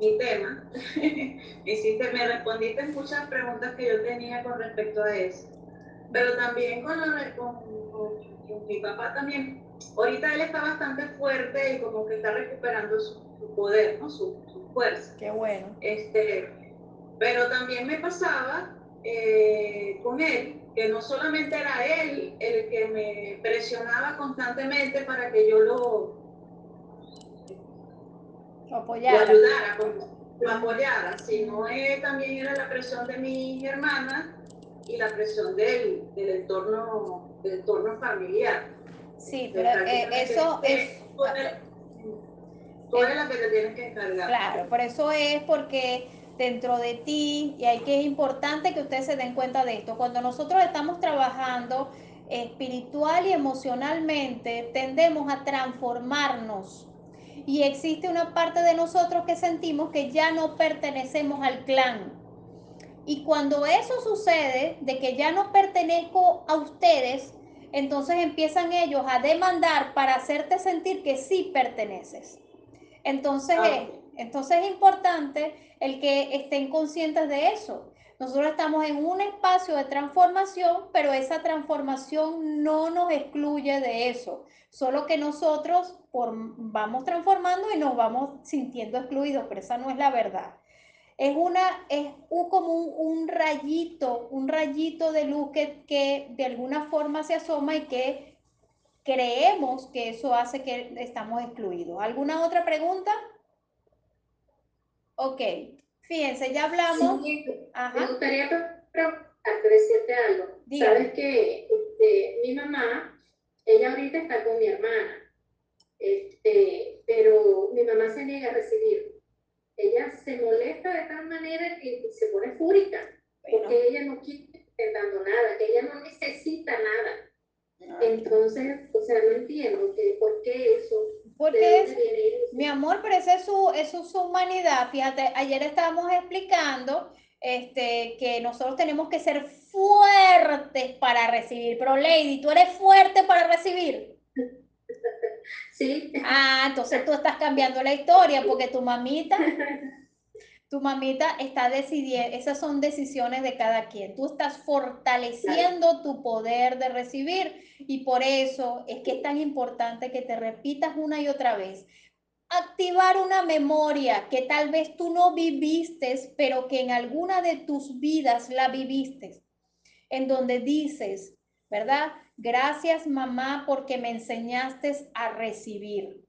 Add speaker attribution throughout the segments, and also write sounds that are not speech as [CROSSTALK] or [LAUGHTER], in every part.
Speaker 1: mi tema. [LAUGHS] Hiciste, me respondiste muchas preguntas que yo tenía con respecto a eso. Pero también con, con, mi papá también. Ahorita él está bastante fuerte y como que está recuperando su, poder, ¿no? Su, fuerza.
Speaker 2: Qué bueno.
Speaker 1: Este, pero también me pasaba eh, con él, que no solamente era él el que me presionaba constantemente para que yo lo,
Speaker 2: apoyara.
Speaker 1: lo ayudara, lo apoyara, sino él, también era la presión de mi hermana y la presión del, del entorno, del entorno familiar.
Speaker 2: Sí, pero eh, eso es...
Speaker 1: Tú eres la que te tienes que encargar.
Speaker 2: Claro, por eso es porque dentro de ti y hay que es importante que ustedes se den cuenta de esto. Cuando nosotros estamos trabajando espiritual y emocionalmente, tendemos a transformarnos. Y existe una parte de nosotros que sentimos que ya no pertenecemos al clan. Y cuando eso sucede, de que ya no pertenezco a ustedes, entonces empiezan ellos a demandar para hacerte sentir que sí perteneces. Entonces, ah, entonces es importante el que estén conscientes de eso. Nosotros estamos en un espacio de transformación, pero esa transformación no nos excluye de eso. Solo que nosotros vamos transformando y nos vamos sintiendo excluidos, pero esa no es la verdad. Es, una, es un, como un, rayito, un rayito de luz que, que de alguna forma se asoma y que creemos que eso hace que estamos excluidos. ¿Alguna otra pregunta? Ok, fíjense, ya hablamos.
Speaker 3: Me gustaría preguntarte, decirte algo. Sabes que este, mi mamá, ella ahorita está con mi hermana, este, pero mi mamá se niega a recibir. Ella se molesta de tal manera que se pone fúrica, porque ella no quiere intentando nada, ella no necesita nada. Entonces, o sea, no entiendo que por qué eso
Speaker 2: porque es, mi amor, pero esa es su, eso es su humanidad. Fíjate, ayer estábamos explicando este, que nosotros tenemos que ser fuertes para recibir. Pero Lady, ¿tú eres fuerte para recibir?
Speaker 3: Sí.
Speaker 2: Ah, entonces tú estás cambiando la historia porque tu mamita, tu mamita está decidiendo, esas son decisiones de cada quien. Tú estás fortaleciendo tu poder de recibir y por eso es que es tan importante que te repitas una y otra vez. Activar una memoria que tal vez tú no viviste, pero que en alguna de tus vidas la viviste, en donde dices, ¿verdad? Gracias mamá porque me enseñaste a recibir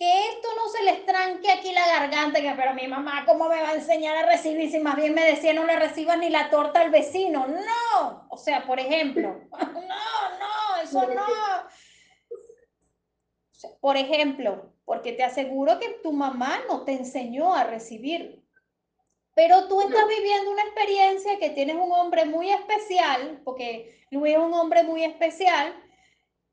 Speaker 2: que esto no se les tranque aquí la garganta, que pero mi mamá, ¿cómo me va a enseñar a recibir si más bien me decía no le recibas ni la torta al vecino? No, o sea, por ejemplo, [LAUGHS] no, no, eso no. por ejemplo, porque te aseguro que tu mamá no te enseñó a recibir, pero tú estás viviendo una experiencia que tienes un hombre muy especial, porque Luis es un hombre muy especial,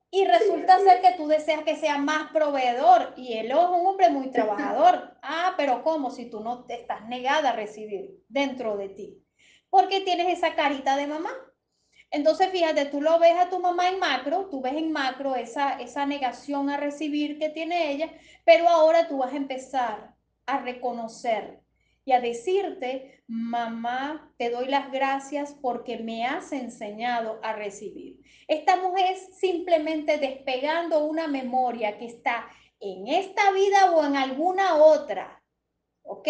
Speaker 2: y resulta ser que tú deseas que sea más proveedor y él es un hombre muy trabajador. Ah, pero ¿cómo? Si tú no te estás negada a recibir dentro de ti. Porque tienes esa carita de mamá. Entonces, fíjate, tú lo ves a tu mamá en macro, tú ves en macro esa, esa negación a recibir que tiene ella, pero ahora tú vas a empezar a reconocer y a decirte, mamá, te doy las gracias porque me has enseñado a recibir. Estamos simplemente despegando una memoria que está en esta vida o en alguna otra. ¿Ok?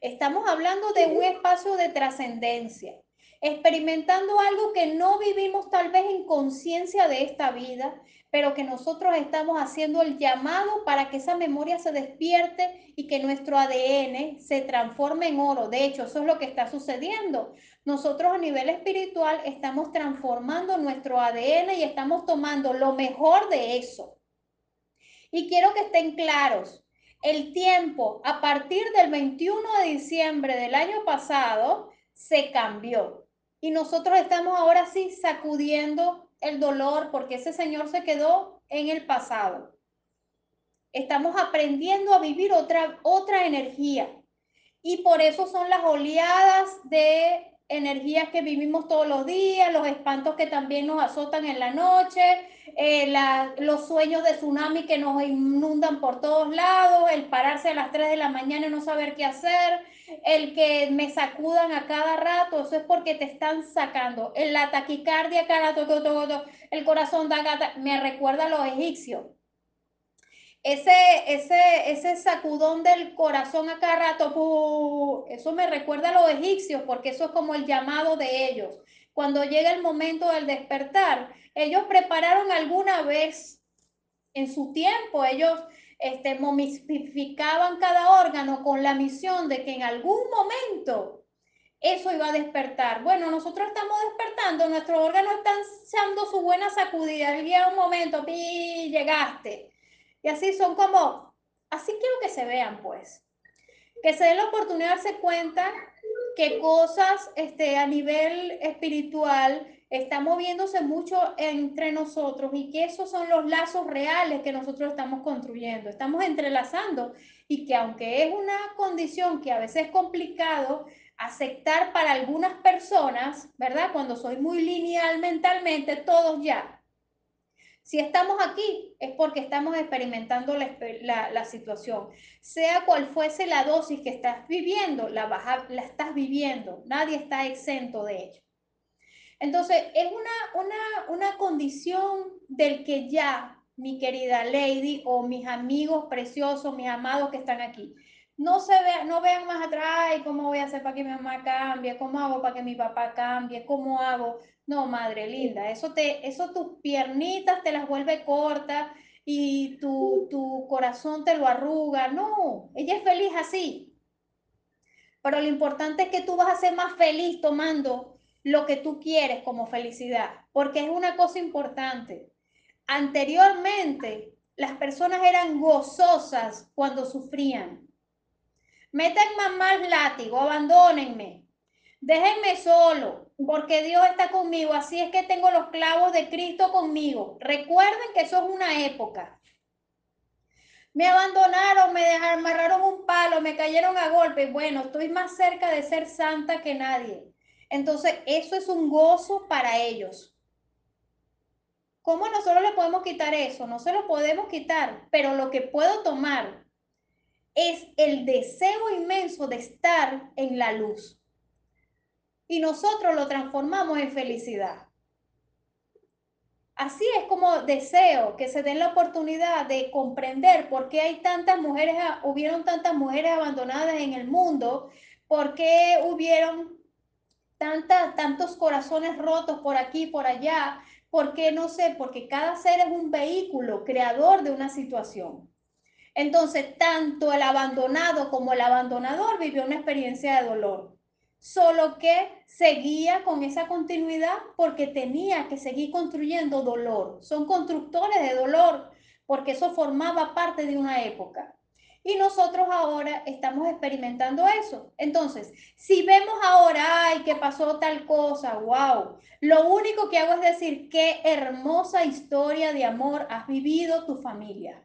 Speaker 2: Estamos hablando de un espacio de trascendencia, experimentando algo que no vivimos tal vez en conciencia de esta vida, pero que nosotros estamos haciendo el llamado para que esa memoria se despierte y que nuestro ADN se transforme en oro. De hecho, eso es lo que está sucediendo. Nosotros a nivel espiritual estamos transformando nuestro ADN y estamos tomando lo mejor de eso. Y quiero que estén claros, el tiempo a partir del 21 de diciembre del año pasado se cambió. Y nosotros estamos ahora sí sacudiendo el dolor porque ese señor se quedó en el pasado. Estamos aprendiendo a vivir otra, otra energía. Y por eso son las oleadas de energías que vivimos todos los días, los espantos que también nos azotan en la noche, eh, los sueños de tsunami que nos inundan por todos lados, el pararse a las 3 de la mañana y no saber qué hacer, el que me sacudan a cada rato, eso es porque te están sacando. La taquicardia, cada el corazón da gata, me recuerda a los egipcios ese, ese, ese sacudón del corazón a cada rato, eso me recuerda a los egipcios, porque eso es como el llamado de ellos. Cuando llega el momento del despertar, ellos prepararon alguna vez en su tiempo, ellos este, momificaban cada órgano con la misión de que en algún momento eso iba a despertar. Bueno, nosotros estamos despertando, nuestros órganos están dando su buena sacudida. Día un momento, pi, llegaste y así son como, así quiero que se vean, pues. Que se den la oportunidad de darse cuenta que cosas este, a nivel espiritual están moviéndose mucho entre nosotros y que esos son los lazos reales que nosotros estamos construyendo. Estamos entrelazando y que aunque es una condición que a veces es complicado aceptar para algunas personas, ¿verdad? Cuando soy muy lineal mentalmente, todos ya, si estamos aquí es porque estamos experimentando la, situación. Sea cual fuese la dosis que estás viviendo, la, estás viviendo. Nadie está exento de ello. Entonces, es una, una, una condición del que ya, mi querida Lady o mis amigos preciosos, mis amados que están aquí, no se vean, no vean más atrás, ¿cómo voy a hacer para que mi mamá cambie? ¿Cómo hago para que mi papá cambie? ¿Cómo hago? No, madre linda, eso te, eso tus piernitas te las vuelve cortas y tu, tu corazón te lo arruga. No, ella es feliz así. Pero lo importante es que tú vas a ser más feliz tomando lo que tú quieres como felicidad, porque es una cosa importante. Anteriormente, las personas eran gozosas cuando sufrían. Metan más látigo, abandónenme. Déjenme solo, porque Dios está conmigo. Así es que tengo los clavos de Cristo conmigo. Recuerden que eso es una época. Me abandonaron, me dejaron, amarraron un palo, me cayeron a golpe. Bueno, estoy más cerca de ser santa que nadie. Entonces, eso es un gozo para ellos. ¿Cómo nosotros le podemos quitar eso? No se lo podemos quitar, pero lo que puedo tomar es el deseo inmenso de estar en la luz y nosotros lo transformamos en felicidad. Así es como deseo que se den la oportunidad de comprender por qué hay tantas mujeres, hubieron tantas mujeres abandonadas en el mundo, por qué hubieron tantos corazones rotos por aquí, por allá, por qué no sé, porque cada ser es un vehículo creador de una situación. Entonces, tanto el abandonado como el abandonador vivió una experiencia de dolor solo que seguía con esa continuidad porque tenía que seguir construyendo dolor. Son constructores de dolor porque eso formaba parte de una época. Y nosotros ahora estamos experimentando eso. Entonces, si vemos ahora, ay, que pasó tal cosa, wow, lo único que hago es decir, qué hermosa historia de amor has vivido tu familia.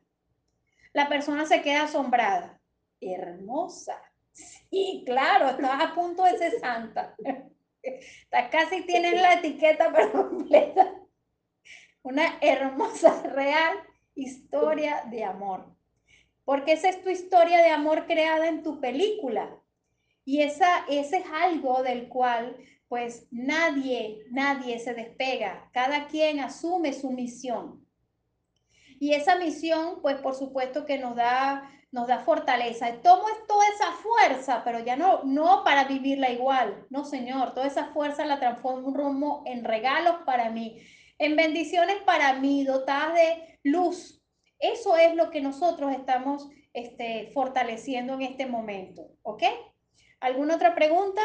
Speaker 2: La persona se queda asombrada. Hermosa Sí, claro, estás a punto de ser santa. casi tienes la etiqueta pero completa. Una hermosa, real historia de amor. Porque esa es tu historia de amor creada en tu película. Y esa, ese es algo del cual pues nadie, nadie se despega. Cada quien asume su misión. Y esa misión, pues por supuesto que nos da nos da fortaleza. Tomo toda esa fuerza, pero ya no, no para vivirla igual. No, Señor, toda esa fuerza la transformo en regalos para mí, en bendiciones para mí, dotadas de luz. Eso es lo que nosotros estamos este, fortaleciendo en este momento. ¿Ok? ¿Alguna otra pregunta?